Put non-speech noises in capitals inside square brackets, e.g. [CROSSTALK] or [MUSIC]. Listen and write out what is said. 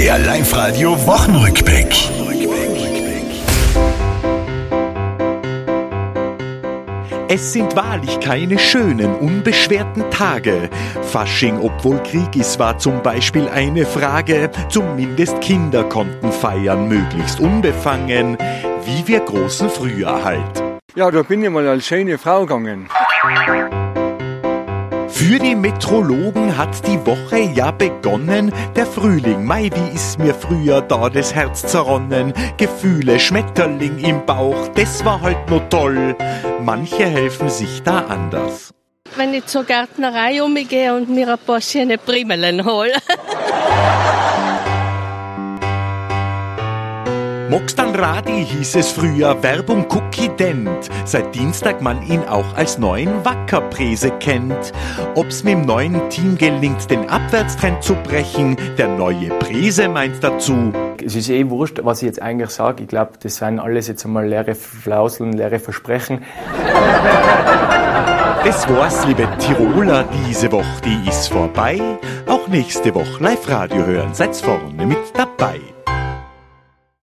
Der Live-Radio Wochenrückblick. Es sind wahrlich keine schönen, unbeschwerten Tage. Fasching, obwohl Krieg ist, war zum Beispiel eine Frage. Zumindest Kinder konnten feiern, möglichst unbefangen, wie wir großen früher halt. Ja, da bin ich mal als schöne Frau gegangen. Für die Metrologen hat die Woche ja begonnen. Der Frühling, Mai, wie ist mir früher da das Herz zerronnen? Gefühle, Schmetterling im Bauch, das war halt nur toll. Manche helfen sich da anders. Wenn ich zur Gärtnerei umgehe und mir ein paar schöne Primelen hole. [LAUGHS] Moxtan Radi hieß es früher, Werbung Cookie Dent. Seit Dienstag man ihn auch als neuen Wackerprese kennt. Ob's mit dem neuen Team gelingt, den Abwärtstrend zu brechen, der neue Prese meint dazu. Es ist eh wurscht, was ich jetzt eigentlich sage. Ich glaube, das sind alles jetzt einmal leere Flauseln, leere Versprechen. Das war's, liebe Tiroler, diese Woche, die ist vorbei. Auch nächste Woche Live-Radio hören, seid's vorne mit dabei.